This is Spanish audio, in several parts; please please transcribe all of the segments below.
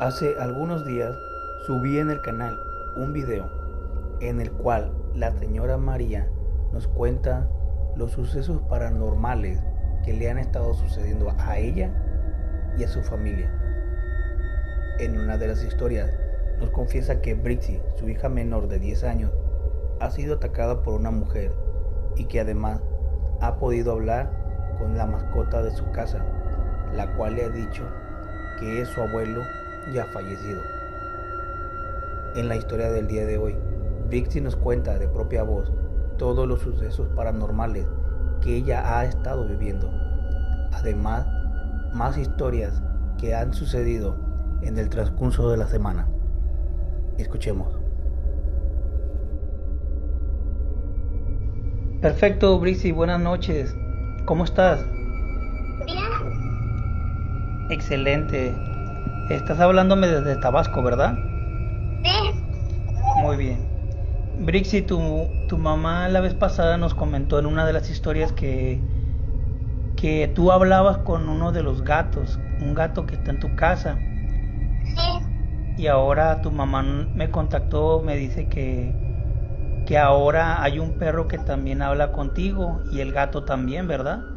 Hace algunos días subí en el canal un video en el cual la señora María nos cuenta los sucesos paranormales que le han estado sucediendo a ella y a su familia. En una de las historias nos confiesa que Brixie, su hija menor de 10 años, ha sido atacada por una mujer y que además ha podido hablar con la mascota de su casa, la cual le ha dicho que es su abuelo ya fallecido. En la historia del día de hoy, Brixie nos cuenta de propia voz todos los sucesos paranormales que ella ha estado viviendo. Además, más historias que han sucedido en el transcurso de la semana. Escuchemos. Perfecto, Brixie, buenas noches. ¿Cómo estás? Bien. Excelente. Estás hablándome desde Tabasco, ¿verdad? Sí. Muy bien. Brixie, tu, tu mamá la vez pasada nos comentó en una de las historias que, que tú hablabas con uno de los gatos, un gato que está en tu casa. Sí. Y ahora tu mamá me contactó, me dice que, que ahora hay un perro que también habla contigo y el gato también, ¿verdad?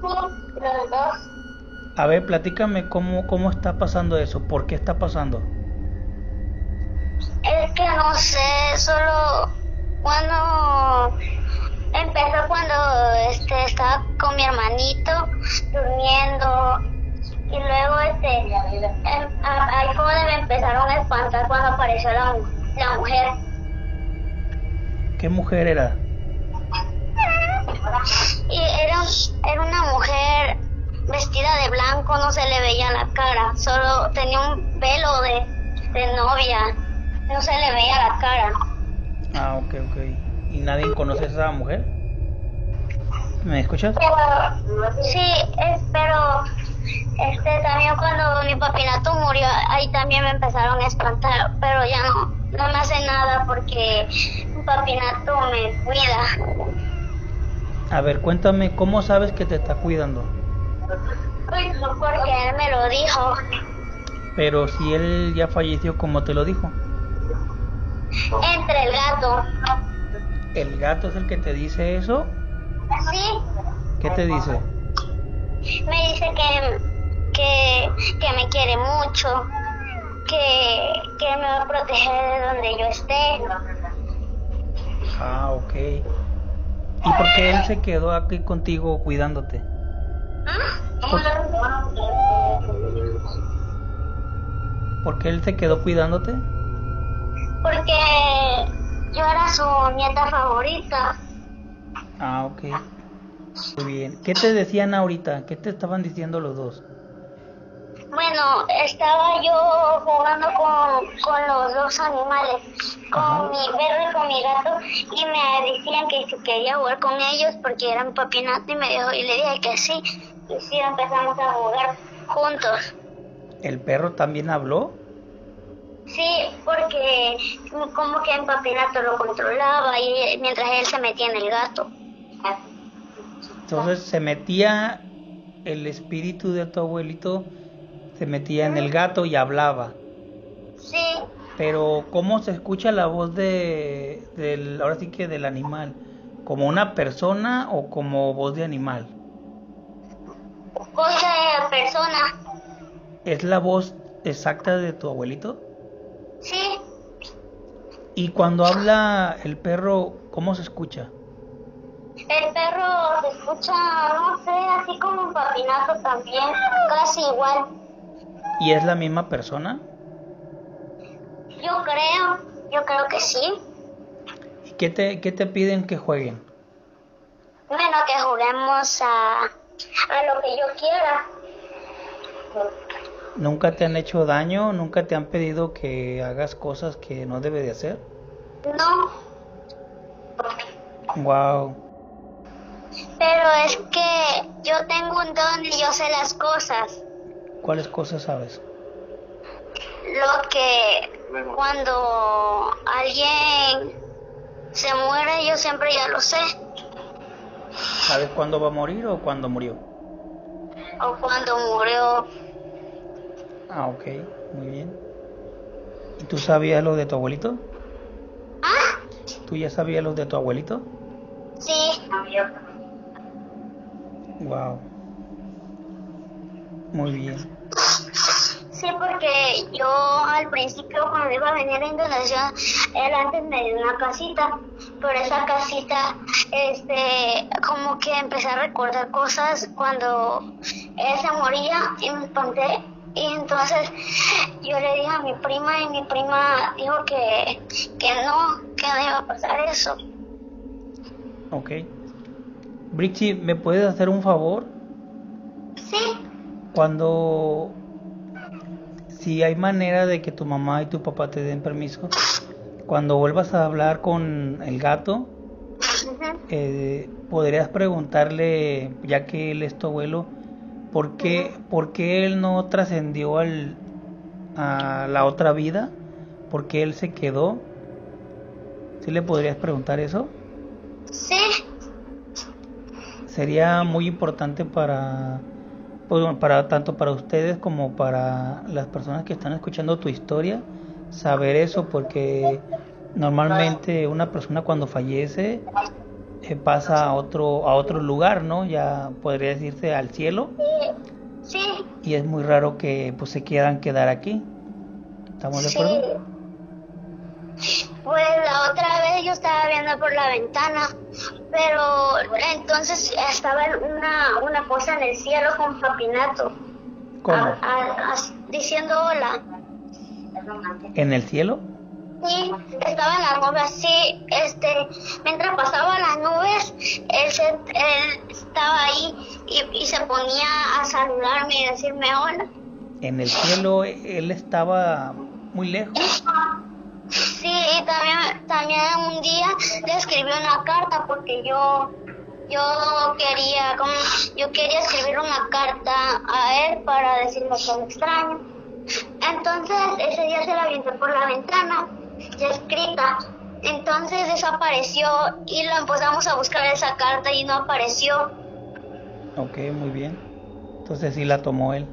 Sí. Los dos. A ver, platícame cómo, cómo está pasando eso, por qué está pasando. Es que no sé, solo cuando empezó cuando este estaba con mi hermanito durmiendo y luego este em- a- ahí como me empezaron a espantar cuando apareció la, la mujer ¿Qué mujer era? y era, era una mujer vestida de blanco, no se le veía la cara, solo tenía un velo de, de novia, no se le veía la cara. Ah, ok, ok. ¿Y nadie conoce a esa mujer? ¿Me escuchas? Pero, sí, es, pero este también cuando mi papinato murió, ahí también me empezaron a espantar, pero ya no, no me hace nada porque mi papinato me cuida. A ver, cuéntame, ¿cómo sabes que te está cuidando? Porque él me lo dijo. Pero si él ya falleció, ¿cómo te lo dijo? Entre el gato. ¿El gato es el que te dice eso? Sí, ¿Qué te dice? me dice que, que, que me quiere mucho, que, que me va a proteger de donde yo esté. Ah, ok. ¿Y por qué él se quedó aquí contigo cuidándote? ¿Por qué él se quedó cuidándote? Porque yo era su nieta favorita. Ah, ok. Muy bien. ¿Qué te decían ahorita? ¿Qué te estaban diciendo los dos? Bueno, estaba yo jugando con, con los dos animales, con Ajá. mi perro y con mi gato, y me decían que si quería jugar con ellos porque era mi papinato y me dijo, y le dije que sí, y sí empezamos a jugar juntos. ¿El perro también habló? Sí, porque como que mi papinato lo controlaba y mientras él se metía en el gato. Entonces se metía el espíritu de tu abuelito, se metía en el gato y hablaba. Sí, Pero ¿cómo se escucha la voz de del ahora sí que del animal? ¿Como una persona o como voz de animal? Cosa de persona. ¿Es la voz exacta de tu abuelito? Sí, Y cuando habla el perro, ¿cómo se escucha? el perro se escucha, no sé, así como un papinato también, casi igual. ¿Y es la misma persona? Yo creo, yo creo que sí. ¿Y qué te, qué te piden que jueguen? Bueno, que juguemos a, a lo que yo quiera. ¿Nunca te han hecho daño? ¿Nunca te han pedido que hagas cosas que no debe de hacer? No, Wow. pero es que yo tengo un don y yo sé las cosas. ¿Cuáles cosas sabes? Lo que cuando alguien se muere, yo siempre ya lo sé. ¿Sabes cuándo va a morir o cuándo murió? O cuando murió. Ah, ok, muy bien. ¿Y tú sabías lo de tu abuelito? ¿Ah? ¿Tú ya sabías lo de tu abuelito? Sí. Wow. Muy bien. Sí, porque yo al principio cuando iba a venir a Indonesia, él antes me dio una casita. Por esa casita, este, como que empecé a recordar cosas cuando él se moría y me espanté. Y entonces yo le dije a mi prima y mi prima dijo que, que no, que no iba a pasar eso. Ok. Brixie, ¿me puedes hacer un favor? Sí, Cuando... Si hay manera de que tu mamá y tu papá te den permiso, cuando vuelvas a hablar con el gato, eh, podrías preguntarle, ya que él es tu abuelo, ¿por qué, por qué él no trascendió al, a la otra vida? ¿Por qué él se quedó? ¿Sí le podrías preguntar eso? sí, Sería muy importante para, para tanto para ustedes como para las personas que están escuchando tu historia, saber eso, porque normalmente una persona cuando fallece eh, pasa a otro a otro lugar, ¿no? Ya podría decirse al cielo sí, y es muy raro que pues se quieran quedar aquí. ¿Estamos de acuerdo? Pues la otra vez yo estaba viendo por la ventana, pero entonces estaba una, una cosa en el cielo con papinato, ¿Cómo? a- a- a- diciendo hola. ¿En el cielo? Sí, estaba en las nubes así, este, mientras pasaba las nubes, él, se, él estaba ahí y, y se ponía a saludarme y decirme hola. En el cielo él estaba muy lejos. Sí, y también, también un día le escribí una carta porque yo yo quería como yo quería escribir una carta a él para decirle que lo extraño. Entonces ese día se la aventé por la ventana, ya escrita. Entonces desapareció y lo empezamos a buscar esa carta y no apareció. Ok, muy bien. Entonces sí la tomó él.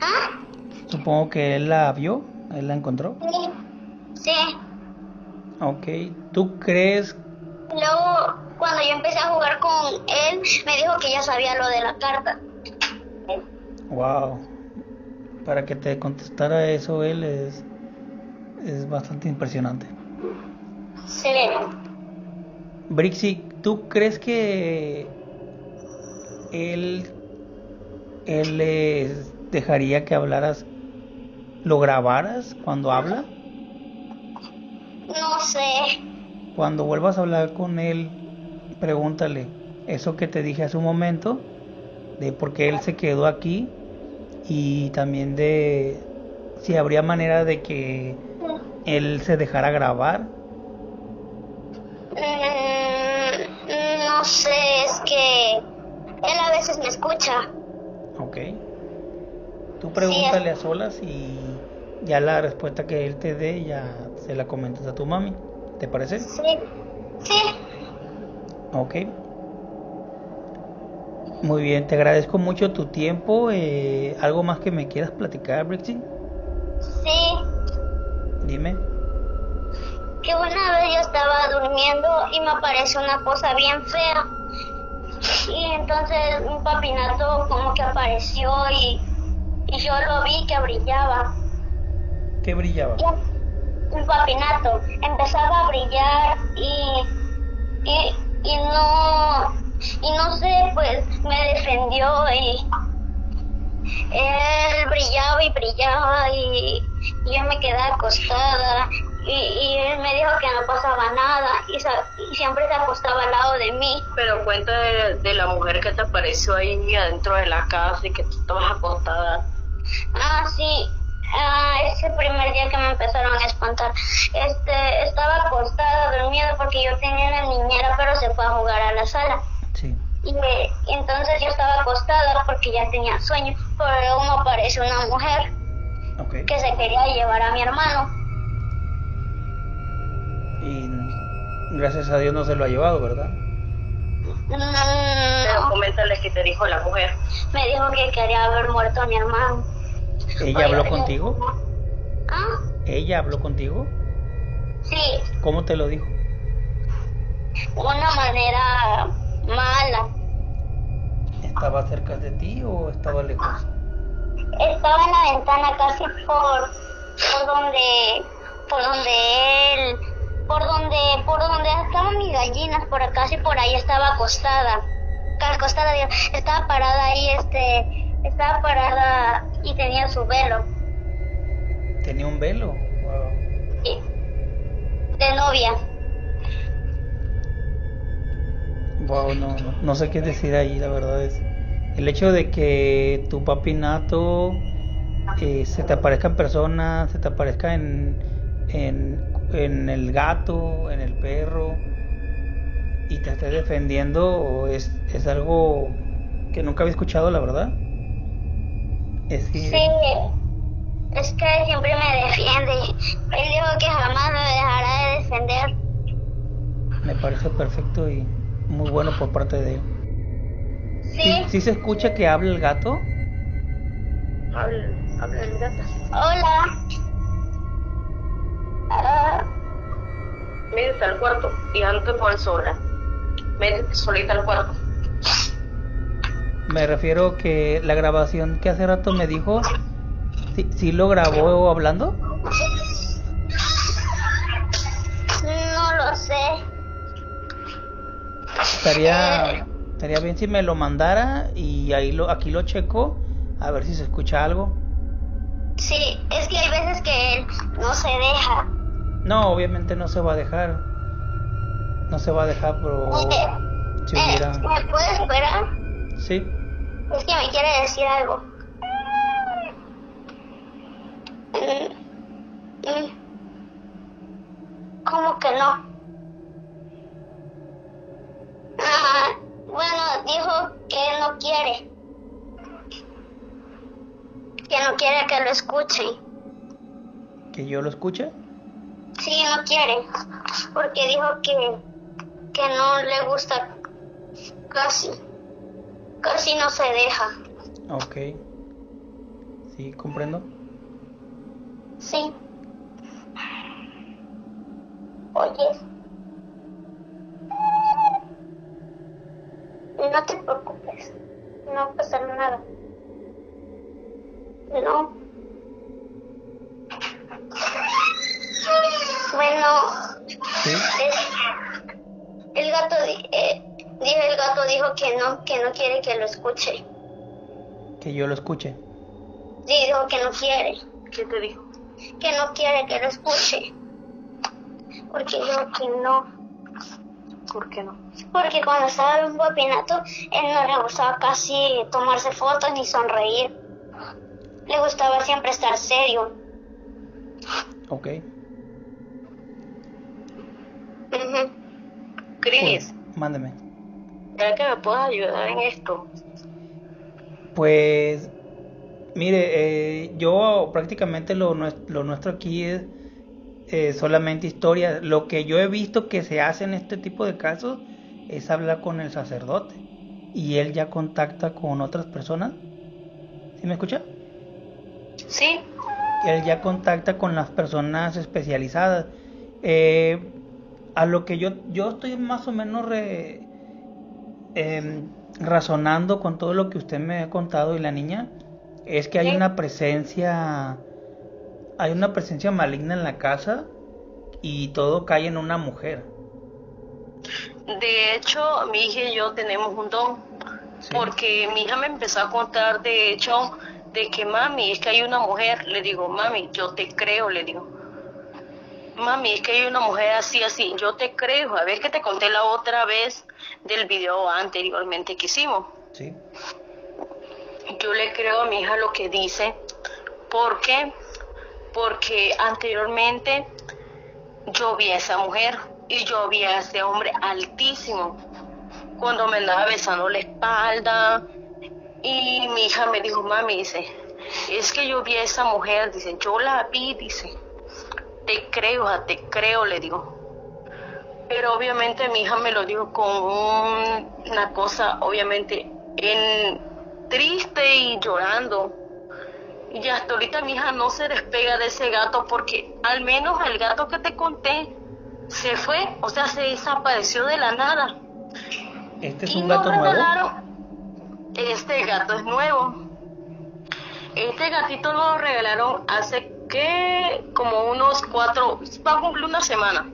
¿Ah? Supongo que él la vio, él la encontró. Sí. Sí. Ok, ¿tú crees? Luego, cuando yo empecé a jugar con él, me dijo que ya sabía lo de la carta. Wow, para que te contestara eso él es, es bastante impresionante. Sí. Brixie, ¿tú crees que él, él les dejaría que hablaras, lo grabaras cuando habla? No sé. Cuando vuelvas a hablar con él, pregúntale eso que te dije hace un momento, de por qué él se quedó aquí y también de si habría manera de que él se dejara grabar. Mm, no sé, es que él a veces me escucha. Ok. Tú pregúntale a solas y ya la respuesta que él te dé ya se la comentas a tu mami. ¿Te parece? Sí. Sí. Ok. Muy bien, te agradezco mucho tu tiempo. Eh, ¿Algo más que me quieras platicar, Brixie? Sí. Dime. Que una vez yo estaba durmiendo y me apareció una cosa bien fea. Y entonces un papinato como que apareció y, y yo lo vi que brillaba. ¿Qué brillaba? Un papinato empezaba a brillar y, y, y no y no sé pues me defendió y él brillaba y brillaba y, y yo me quedé acostada y, y él me dijo que no pasaba nada y, sa- y siempre se acostaba al lado de mí Pero cuenta de, de la mujer que te apareció ahí adentro de la casa y que tú estabas acostada. Ah, sí. Ah, ese primer día que me empezaron a espantar. Este, estaba acostada, dormida, porque yo tenía una niñera, pero se fue a jugar a la sala. Sí. Y, eh, entonces yo estaba acostada porque ya tenía sueño. Pero luego me apareció una mujer que se quería llevar a mi hermano. Y gracias a Dios no se lo ha llevado, ¿verdad? Mm, Pero no, coméntale qué te dijo la mujer. Me dijo que quería haber muerto a mi hermano. ¿Ella habló contigo? ¿Ah? ¿Ella habló contigo? Sí, ¿Cómo te lo dijo? una manera mala. ¿Estaba cerca de ti o estaba lejos? Estaba en la ventana casi por, por donde, por donde él, por donde, por donde estaban mis gallinas, por acá y por ahí estaba acostada. Acostada, estaba parada ahí, este, estaba parada y tenía su velo ¿Tenía un velo? Wow. y- de novia. Wow, no, no, no sé qué decir ahí, la verdad es. El hecho de que tu papi nato eh, se te aparezca en persona, se te aparezca en, en, en el gato, en el perro, y te esté defendiendo, es, es algo que nunca había escuchado, la verdad. Es que, Sí, es que él siempre me defiende. Él dijo que jamás me dejará de defender. me parece perfecto y muy bueno por parte de él. Sí, ¿Sí se escucha que habla el gato? Habla, habla el gato. hola. Ah, Métete al cuarto y no te pones sola. Métete solita al cuarto. Me refiero que la grabación que hace rato me dijo, ¿sí, sí lo grabó hablando? no lo sé. Estaría, estaría bien si me lo mandara y ahí lo, aquí lo checo a ver si se escucha algo. Sí, es que hay veces que él no se deja. No, obviamente no se va a dejar. No se va a dejar, pero si Eh, hubiera... ¿Me puedes esperar? Sí, Es que me quiere decir algo. Mm, mm. ¿Cómo que no? Ah, bueno, dijo que no quiere. Que no quiere que lo escuchen. que yo lo escuche. Sí, no quiere. Porque dijo que, que no le gusta casi. Casi no se deja. Ok. Sí, comprendo. Sí. Oye. No te preocupes. No va a pasar nada. No. Bueno, Sí, el gato, eh, el gato dijo que no, que no quiere que lo escuche. que yo lo escuche. Sí, dijo que no quiere. ¿Qué te dijo? que no quiere que lo escuche. Porque yo que no. ¿Por qué no? Porque cuando estaba en un papinato, él no le gustaba casi tomarse fotos ni sonreír. Le gustaba siempre estar serio. Ok. Ujú. Cris, Pues, mándeme. ¿Será que me puedes ayudar en esto? Pues, mire, eh, yo prácticamente lo, nues- lo nuestro aquí es eh, solamente historia. Lo que yo he visto que se hace en este tipo de casos es hablar con el sacerdote y él ya contacta con otras personas. ¿Sí me escucha? Sí, Él ya contacta con las personas especializadas. Eh, a lo que yo, yo estoy más o menos re- em, razonando con todo lo que usted me ha contado y la niña, es que hay Sí. una presencia, hay una presencia maligna en la casa y todo cae en una mujer. de hecho, mi hija y yo tenemos un don. Sí. Porque mi hija me empezó a contar, de hecho, de que mami, es que hay una mujer. Le digo, mami, yo te creo, le digo. Mami, es que hay una mujer así, así. Yo te creo. A ver que te conté la otra vez del video anteriormente que hicimos. Sí. Yo le creo a mi hija lo que dice. ¿Por qué? Porque anteriormente yo vi a esa mujer y yo vi a ese hombre altísimo cuando me andaba besando la espalda y mi hija me dijo, mami, dice, es que yo vi a esa mujer, dice, yo la vi, dice, te creo, hija, te creo, le digo. pero obviamente mi hija me lo dijo con una cosa, obviamente, en triste y llorando. Y hasta ahorita mi hija no se despega de ese gato porque al menos el gato que te conté se fue, o sea, se desapareció de la nada. ¿Este es un gato nuevo? Este gato es nuevo. Este gatito lo regalaron hace que como unos cuatro, va a cumplir una semana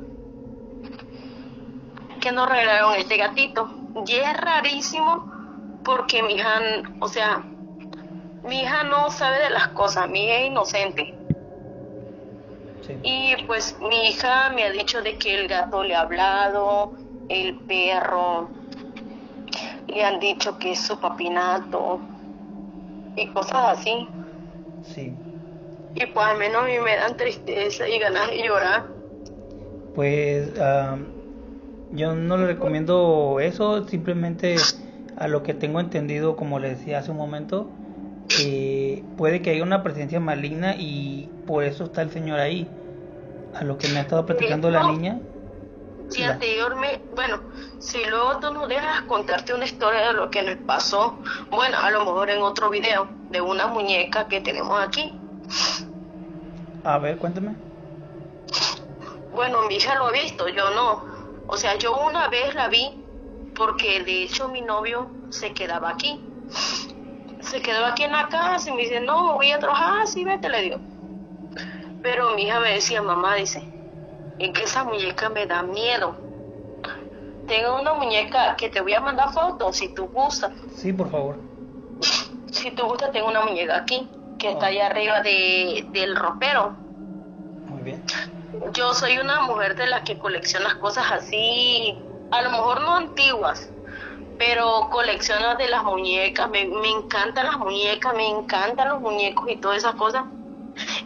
que nos regalaron este gatito. Y es rarísimo porque mi hija, o sea, mi hija no sabe de las cosas, mi hija es inocente. Y pues mi hija me ha dicho de que el gato le ha hablado, el perro, le han dicho que es su papinato y cosas así. Sí. Y pues al menos a mí me dan tristeza y ganas de llorar. Pues yo no le recomiendo eso, simplemente a lo que tengo entendido, como le decía hace un momento, eh, puede que haya una presencia maligna y por eso está el Señor ahí. A lo que me ha estado platicando la niña. Sí, anteriormente, bueno, si luego tú nos dejas contarte una historia de lo que nos pasó, bueno, a lo mejor en otro video, de una muñeca que tenemos aquí. A ver, cuéntame. Bueno, mi hija lo ha visto, yo no. O sea, yo una vez la vi porque de hecho mi novio se quedaba aquí. Se quedaba aquí en la casa y me dice, no, voy a trabajar, sí, vete, le digo. Pero mi hija me decía, mamá, dice, es que esa muñeca me da miedo. Tengo una muñeca que te voy a mandar fotos si tú gustas. Sí, por favor. Si tú gustas, tengo una muñeca aquí que está allá arriba de, del ropero. Muy bien. Yo soy una mujer de las que colecciona cosas así, a lo mejor no antiguas, pero colecciona de las muñecas. Me, me encantan las muñecas, me encantan los muñecos y todas esas cosas.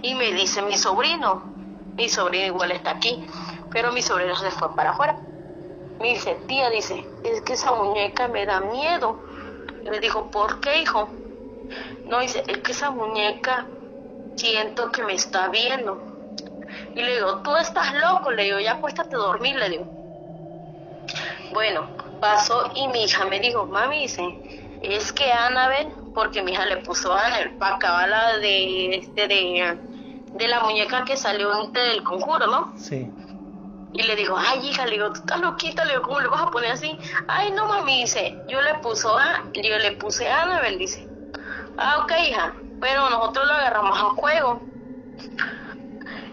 Y me dice mi sobrino, mi sobrino igual está aquí, pero mi sobrino se fue para afuera. Me dice, tía, dice, es que esa muñeca me da miedo. Le dijo, ¿por qué, hijo? No, dice, es que esa muñeca siento que me está viendo. Y le digo, tú estás loco, le digo, ya acuéstate a dormir, le digo. Bueno, pasó y mi hija me dijo, mami, dice, es que Anabel, porque mi hija le puso a Anabel, para acabar de, este, de, de la muñeca que salió este del conjuro, ¿no? Sí. Y le digo, ay, hija, le digo, tú estás loquita, le digo, ¿cómo le vas a poner así? Ay, no, mami, dice, yo le puso a, yo le puse a Anabel, dice. Ah, ok, hija, pero nosotros lo agarramos a juego.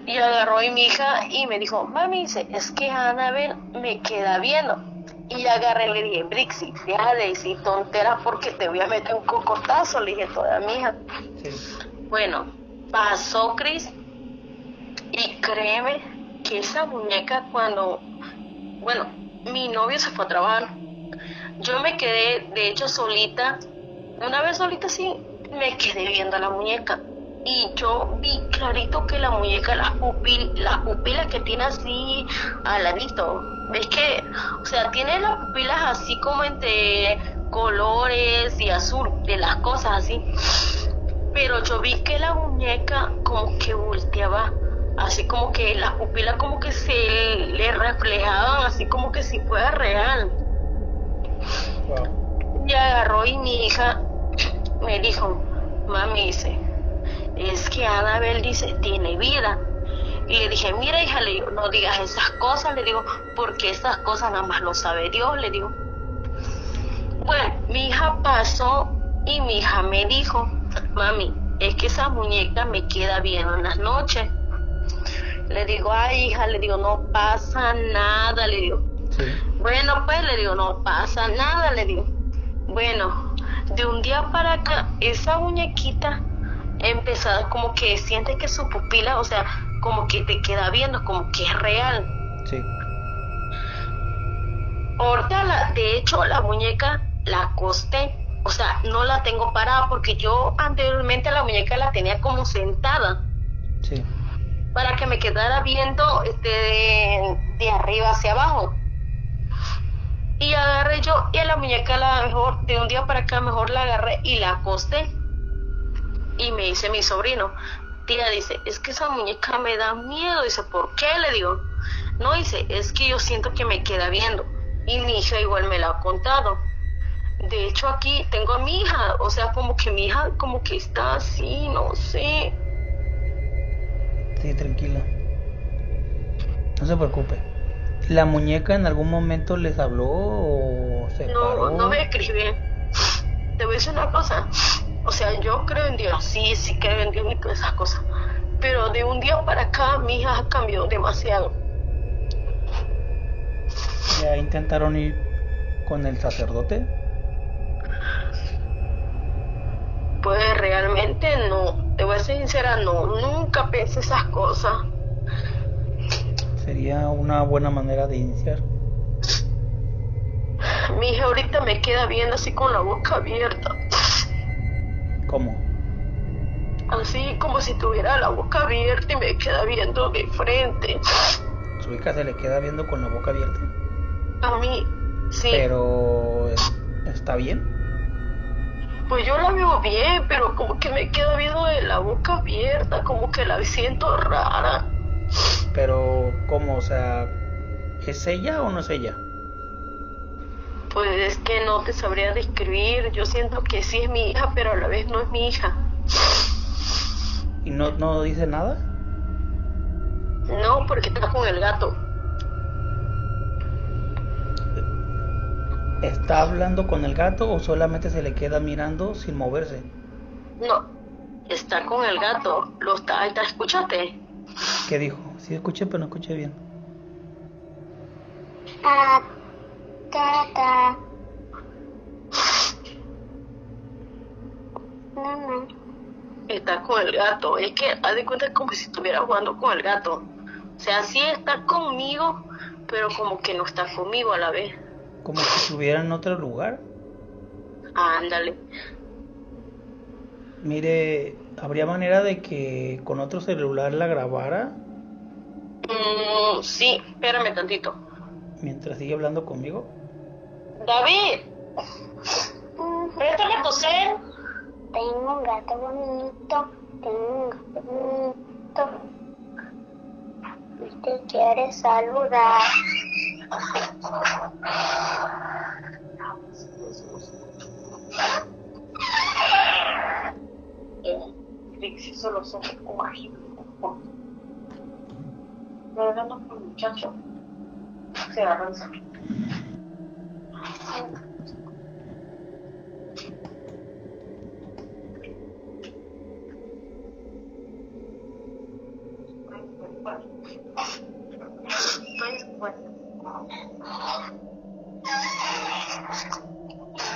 Y agarró a mi hija y me dijo, mami, dice, es que Anabel me queda viendo. Y agarré y le dije, Brixie, deja de decir tonteras porque te voy a meter un cocotazo, le dije toda mi hija. Bueno, pasó Cris y créeme que esa muñeca cuando, bueno, mi novio se fue a trabajar, yo me quedé de hecho solita, una vez solita sí, me quedé viendo a la muñeca y yo vi clarito que la muñeca, las, pupil, las pupilas que tiene así al ladito, ves que, o sea, tiene las pupilas así como entre colores y azul, de las cosas así. Pero yo vi que la muñeca como que volteaba, así como que las pupilas como que se le reflejaban, así como que si fuera real. Y agarró y mi hija me dijo, mami dice, es que Anabel dice, tiene vida. Y le dije, mira hija, le digo, no digas esas cosas, le digo, porque esas cosas nada más lo sabe Dios, le digo. Bueno, mi hija pasó y mi hija me dijo, mami, es que esa muñeca me queda bien en las noches. Le digo, ay hija, le digo, no pasa nada, le digo. Bueno, pues le digo, no pasa nada, le digo. Bueno, de un día para acá, esa muñequita empezado como que sientes que su pupila, o sea, como que te queda viendo, como que es real. Sí. Ahorita, la, de hecho, la muñeca la acosté, o sea, no la tengo parada porque yo anteriormente la muñeca la tenía como sentada. Sí. Para que me quedara viendo este, de, de arriba hacia abajo. Y agarré yo, y a la muñeca la mejor, de un día para acá mejor la agarré y la acosté y me dice mi sobrino, tía, dice, es que esa muñeca me da miedo. Dice, ¿por qué? Le digo, No dice, es que yo siento que me queda viendo. Y mi hija igual me la ha contado. De hecho aquí tengo a mi hija, o sea, como que mi hija como que está así, no sé. Sí, tranquila. No se preocupe. ¿La muñeca en algún momento les habló o se No, paró? no me escribe. Te voy a decir una cosa. O sea, yo creo en Dios, sí, sí creo en Dios y todas esas cosas. Pero de un día para acá mi hija ha cambiado demasiado. ¿Ya intentaron ir con el sacerdote? Pues realmente no. Te voy a ser sincera, no. Nunca pensé esas cosas. Sería una buena manera de iniciar. Mi hija ahorita me queda viendo así con la boca abierta. ¿Cómo? Así como si tuviera la boca abierta y me queda viendo de frente. Su hija se le queda viendo con la boca abierta. A mí, sí. Pero está bien. Pues yo la veo bien, pero como que me queda viendo de la boca abierta, como que la siento rara. Pero ¿cómo? O sea, ¿es ella o no es ella? Pues es que no te sabría describir. Yo siento que sí es mi hija, pero a la vez no es mi hija. ¿Y no, no dice nada? No, porque está con el gato. ¿Está hablando con el gato o solamente se le queda mirando sin moverse? No, está con el gato. Lo está, está escúchate. ¿Qué dijo? Sí escuché, pero no escuché bien. Ah, ta, ta. Mamá. Está con el gato. Es que haz de cuenta como si estuviera jugando con el gato. O sea, sí está conmigo, pero como que no está conmigo a la vez. Como si estuviera en otro lugar. Ándale. Mire, ¿habría manera de que con otro celular la grabara Mm, sí, espérame tantito. mientras sigue hablando conmigo? David, préstame tu cel. Tengo un gato bonito. Tengo un gato bonito. Y te quiere saludar. Trixie solo son mágico. Estoy hablando con el muchacho. Se avanza.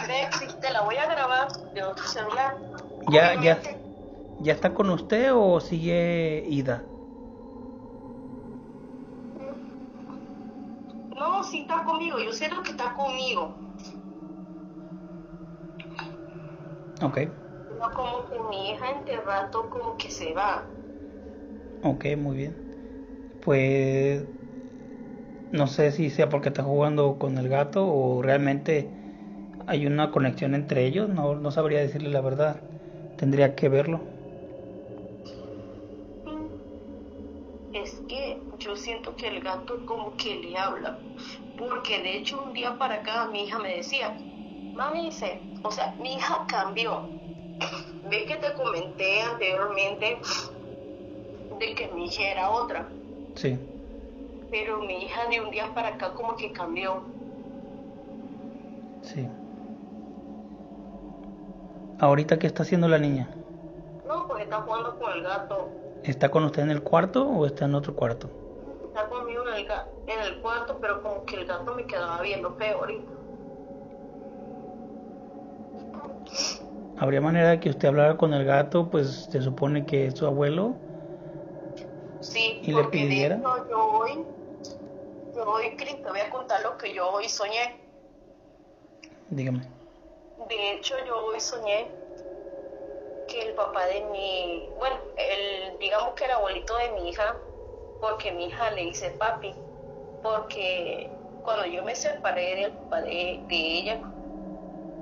Trixie, te la voy a grabar de otro celular. ¿Ya, ya, ya está con usted o sigue ida? No, sí está conmigo, yo siento que está conmigo. Ok, No como que mi hija entre rato como que se va. ok, muy bien. Pues no sé si sea porque está jugando con el gato o realmente hay una conexión entre ellos. No, no sabría decirle la verdad. Tendría que verlo. Gato como que le habla. Porque de hecho un día para acá mi hija me decía, mami dice, o sea, mi hija cambió. Ve que te comenté anteriormente de que mi hija era otra. Sí. Pero mi hija de un día para acá como que cambió. Sí. ¿Ahorita qué está haciendo la niña? No, pues está jugando con el gato. ¿Está con usted en el cuarto o está en otro cuarto? En el, cuarto, pero como que el gato me quedaba viendo feo ahorita. ¿Habría manera de que usted hablara con el gato? Pues se supone que es su abuelo. Sí, ¿Y le porque pidiera? hecho yo hoy, yo hoy, te voy a contar lo que yo hoy soñé. Dígame. De hecho, yo hoy soñé que el papá de mi, bueno, el, digamos que el abuelito de mi hija, porque mi hija le dice papi, porque cuando yo me separé del papá de, de ella,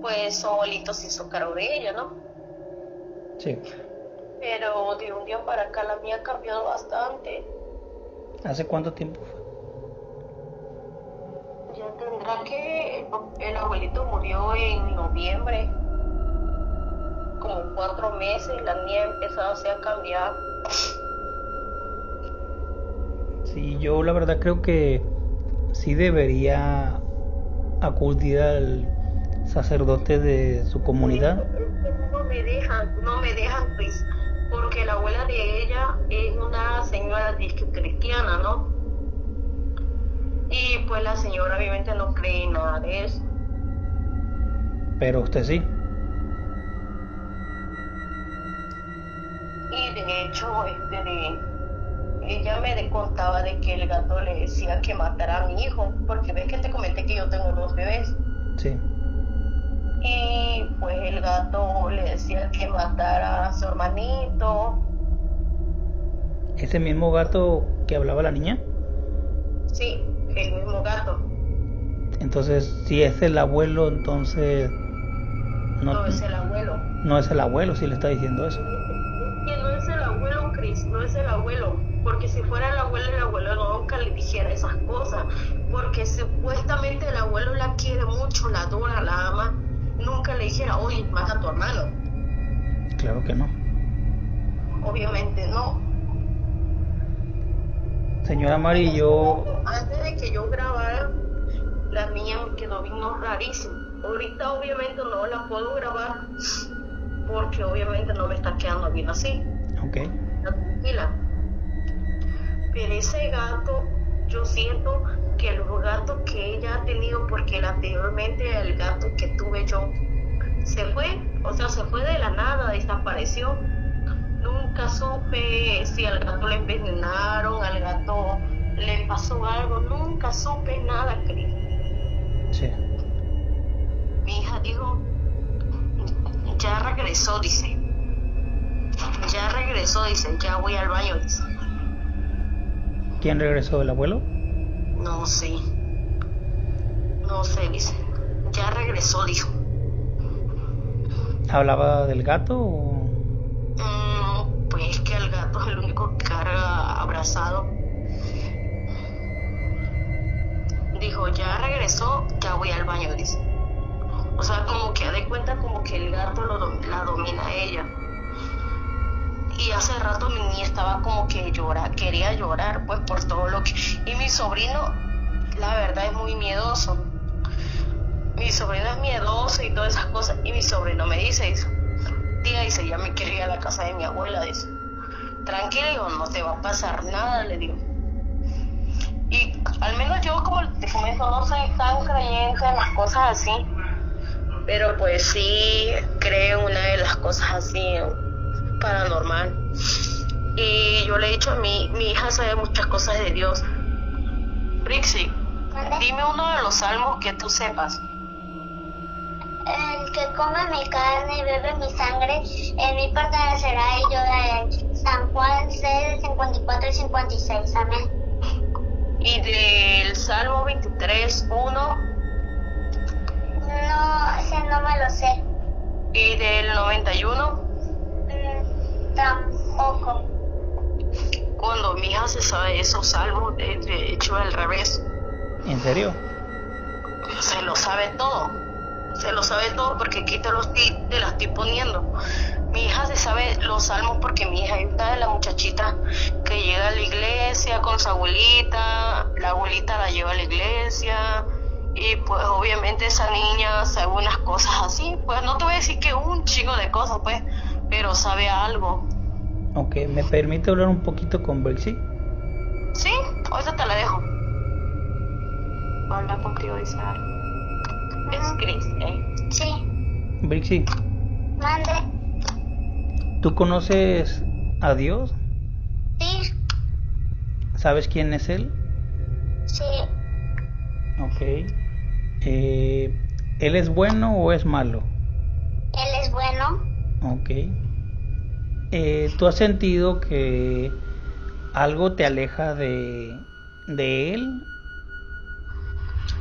pues su abuelito se hizo cargo de ella, ¿no? Sí. Pero de un día para acá la mía ha cambiado bastante. ¿Hace cuánto tiempo fue? Ya tendrá que. El abuelito murió en noviembre. Como cuatro meses, la niña empezó a cambiar. Sí, yo la verdad creo que sí debería acudir al sacerdote de su comunidad. No me dejan, no me dejan, pues, porque la abuela de ella es una señora cristiana, ¿no? Y pues la señora obviamente no cree en nada de eso. Pero usted sí. Y de hecho, este, ella me contaba de que el gato le decía que matara a mi hijo, porque ves que te comenté que yo tengo dos bebés. Sí. Y pues el gato le decía que matara a su hermanito. ¿Ese mismo gato que hablaba la niña? Sí el mismo gato. Entonces, si es el abuelo, entonces... No, es el abuelo. No es el abuelo si le está diciendo eso. Que no es el abuelo, Chris, no es el abuelo. Porque si fuera el abuelo, el abuelo nunca le dijera esas cosas. Porque supuestamente el abuelo la quiere mucho, la adora, la ama. Nunca le dijera, oye, mata a tu hermano. Claro que no. Obviamente no. Señora Mari, yo... Antes de que yo grabara, la niña me quedó vino rarísimo. Ahorita obviamente no la puedo grabar porque obviamente no me está quedando bien así. Ok. Tranquila. Pero ese gato, yo siento que los gatos que ella ha tenido, porque anteriormente el gato que tuve yo se fue, o sea, se fue de la nada, desapareció nunca supe si al gato le envenenaron, al gato le pasó algo, nunca supe nada, Cris. Sí. Mi hija dijo, ya regresó, dice. Ya regresó, dice, ya voy al baño, dice. ¿Quién regresó, el abuelo? No sé. No sé, dice. Ya regresó, dijo. ¿Hablaba del gato o...? Dijo, ya regresó, ya voy al baño, dice. O sea, como que de cuenta como que el gato lo, la domina a ella. Y hace rato mi niña estaba como que llora, quería llorar, pues por todo lo que... Y mi sobrino, la verdad, es muy miedoso. Mi sobrino es miedoso y todas esas cosas. Y mi sobrino me dice, dice tía, dice, ya me quiero ir a la casa de mi abuela, dice. Tranquilo, no te va a pasar nada, le digo. Y al menos yo, como te comento, no soy tan creyente en las cosas así, pero pues sí creo una de las cosas así paranormal. Y yo le he dicho a mi, mi hija sabe muchas cosas de Dios. Rixi, dime uno de los salmos que tú sepas. El que come mi carne y bebe mi sangre, en mí pertenecerá y yo de San Juan 6, 54 y 56. Amén. ¿Y del Salmo 23, 1? No, ese no me lo sé. ¿Y del 91? Mm, tampoco. Cuando sabe esos salmos, de hecho al revés. ¿En serio? Se lo sabe todo. Se lo sabe todo porque aquí te, los, te la estoy poniendo. Mi hija se sabe los salmos porque mi hija es una de las muchachitas que llega a la iglesia con su abuelita, la abuelita la lleva a la iglesia y pues obviamente esa niña sabe unas cosas así, pues no te voy a decir que un chico de cosas pues, pero sabe algo. Ok, ¿me permite hablar un poquito con Brixie? Sí, ahorita te la dejo. Habla contigo, dice Es Chris, ¿eh? Sí. Brixie. Mande. ¿Tú conoces a Dios? Sí. ¿Sabes quién es Él? Sí. Ok. Eh, ¿Él es bueno o es malo? Él es bueno. Ok. Eh, ¿Tú has sentido que algo te aleja de, de Él?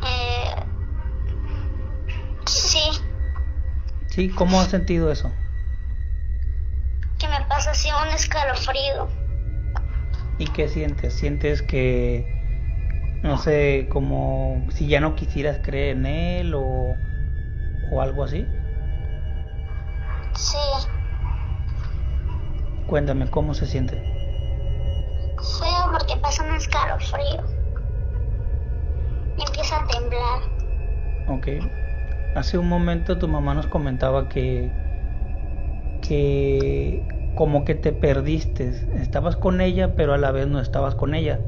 Eh, sí. Sí, ¿cómo has sentido eso? que me pasa así un escalofrío. ¿Y qué sientes? ¿Sientes que No sé, como si ya no quisieras creer en él o, o algo así. Sí, Cuéntame, ¿cómo se siente? Escalofrío. Y empieza a temblar. Ok. Hace un momento tu mamá nos comentaba que que como que te perdiste. Estabas con ella, pero a la vez no estabas con ella.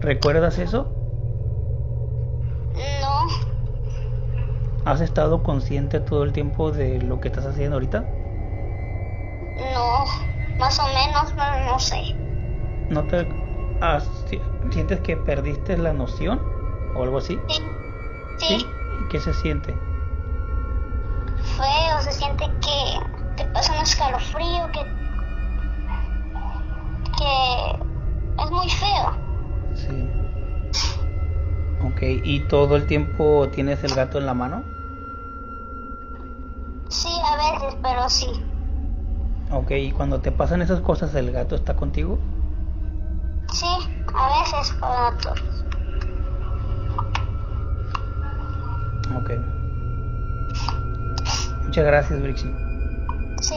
¿Recuerdas eso? No, ¿Has estado consciente todo el tiempo de lo que estás haciendo ahorita? no, más o menos, no, no sé. ¿No te ah, si- sientes que perdiste la noción o algo así? Sí, sí, ¿Y qué se siente? feo, se siente que te pasa un escalofrío, que, que es muy feo. Sí. Ok, ¿y todo el tiempo tienes el gato en la mano? Sí, a veces, pero sí. Ok, ¿y cuando te pasan esas cosas el gato está contigo? Sí, a veces, pero no todos. Ok. Muchas gracias, Brixie. Sí,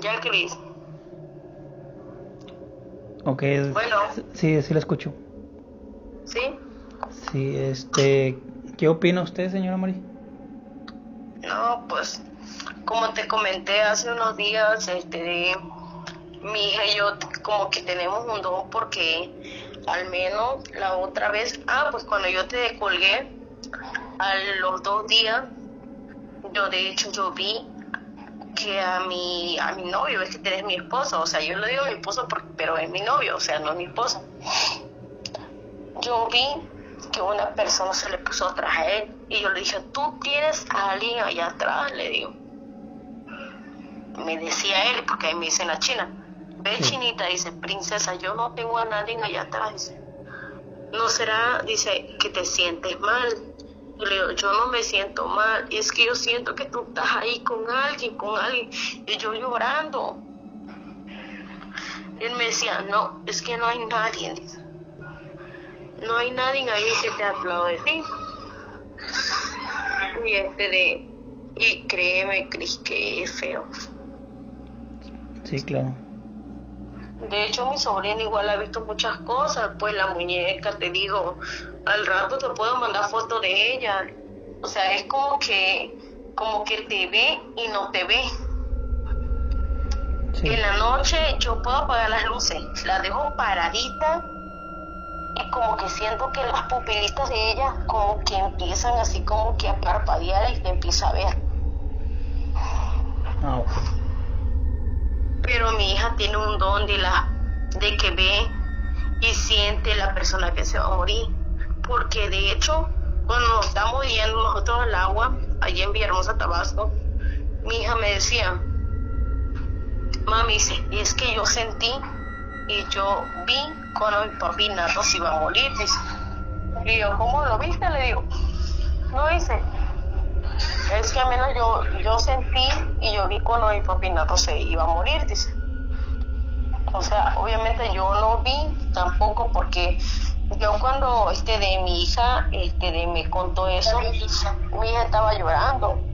Ya, Cris. Ok, Bueno. sí, sí la escucho. ¿Sí? Sí, este, ¿qué opina usted, señora María? No, pues, como te comenté hace unos días, este, mi hija y yo como que tenemos un don porque al menos la otra vez, ah, pues cuando yo te colgué, a los dos días, yo de hecho yo vi que a mi, a mi novio, es que tenés mi esposo, o sea, yo le digo mi esposo, por- pero es mi novio, o sea, no es mi esposo. Yo vi que una persona se le puso atrás a él y yo le dije, tú tienes a alguien allá atrás, le digo. Me decía él, porque ahí me dice la china, ve Sí. chinita, dice, princesa, yo no tengo a nadie allá atrás, dice. No será, dice, que te sientes mal. Y le digo, yo no me siento mal, y es que yo siento que tú estás ahí con alguien, con alguien, y yo llorando. Y él me decía, no, es que no hay nadie, dice. No hay nadie ahí que te aplaude de ti. Y este de, y créeme, Cris, que es feo. Sí, claro. De hecho, mi sobrina igual ha visto muchas cosas, pues la muñeca, te digo, al rato te puedo mandar fotos de ella. O sea, es como que, como que te ve y no te ve. Sí. En la noche yo puedo apagar las luces, las dejo paraditas y como que siento que las pupilitas de ella como que empiezan así como que a parpadear y te empieza a ver. Ah. Pero mi hija tiene un don de la de que ve y siente la persona que se va a morir. Porque de hecho, cuando nos estamos yendo nosotros al agua, allí en Villahermosa, Tabasco, mi hija me decía, mami, dice, y es que yo sentí y yo vi cuando mi papi Nato se iba a morir, dice. Y yo, ¿cómo lo viste? Le digo, no dice, es que al menos yo, yo sentí y yo vi cuando mi papi Nato se iba a morir, dice. O sea, obviamente yo no vi tampoco porque yo cuando este de mi hija este de me contó eso, mi hija estaba llorando.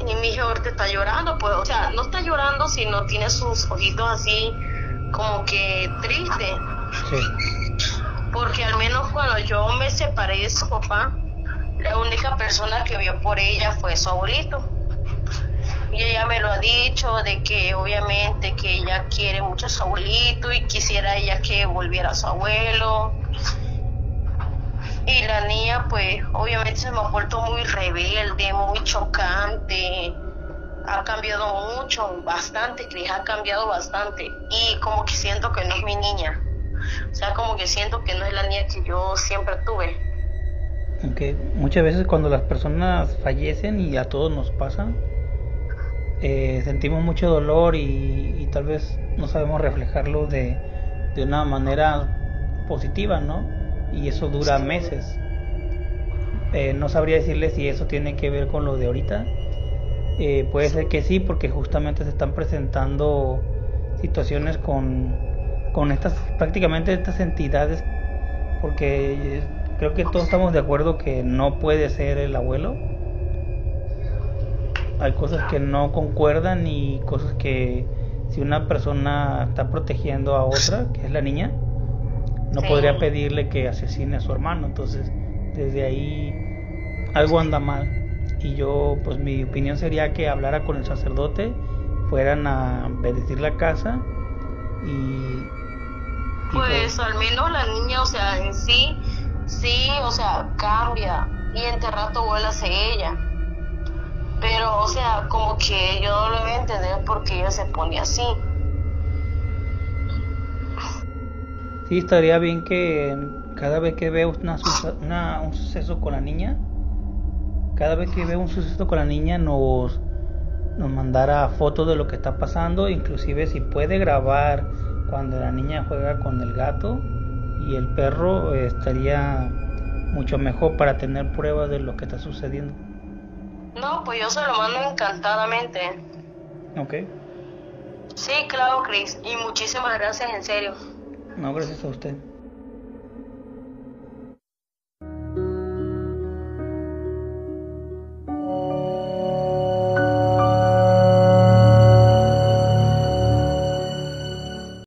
Y mi hija ahorita está llorando, pues, o sea, no está llorando sino tiene sus ojitos así como que triste, Sí. porque al menos cuando yo me separé de su papá, la única persona que vio por ella fue su abuelito. Y ella me lo ha dicho de que obviamente que ella quiere mucho a su abuelito y quisiera ella que volviera a su abuelo. Y la niña pues obviamente se me ha vuelto muy rebelde, muy chocante. Ha cambiado mucho, bastante, Cris, ha cambiado bastante. Y como que siento que no es mi niña. O sea, como que siento que no es la niña que yo siempre tuve. Ok, Muchas veces cuando las personas fallecen y a todos nos pasa, eh, sentimos mucho dolor y, y tal vez no sabemos reflejarlo de, de una manera positiva, ¿no? Y eso dura meses. Eh, no sabría decirle si eso tiene que ver con lo de ahorita. Eh, puede ser que sí, porque justamente se están presentando situaciones con, con estas, prácticamente estas entidades, porque creo que todos estamos de acuerdo que no puede ser el abuelo. Hay cosas que no concuerdan y cosas que si una persona está protegiendo a otra, que es la niña, no podría pedirle que asesine a su hermano. Entonces, desde ahí algo anda mal. Y yo, pues mi opinión sería que hablara con el sacerdote, fueran a bendecir la casa y... pues, al menos la niña, o sea, en sí, sí, o sea, cambia y entre rato vuelve a ser ella. Pero, o sea, como que yo no lo voy a entender porque ella se pone así. Sí, estaría bien que cada vez que veo una, un suceso con la niña, cada vez que veo un suceso con la niña nos, nos mandara fotos de lo que está pasando, inclusive si puede grabar cuando la niña juega con el gato y el perro, estaría mucho mejor para tener pruebas de lo que está sucediendo. No, pues yo se lo mando encantadamente. Ok. Sí, claro, Chris. Y muchísimas gracias, en serio. No, gracias a usted.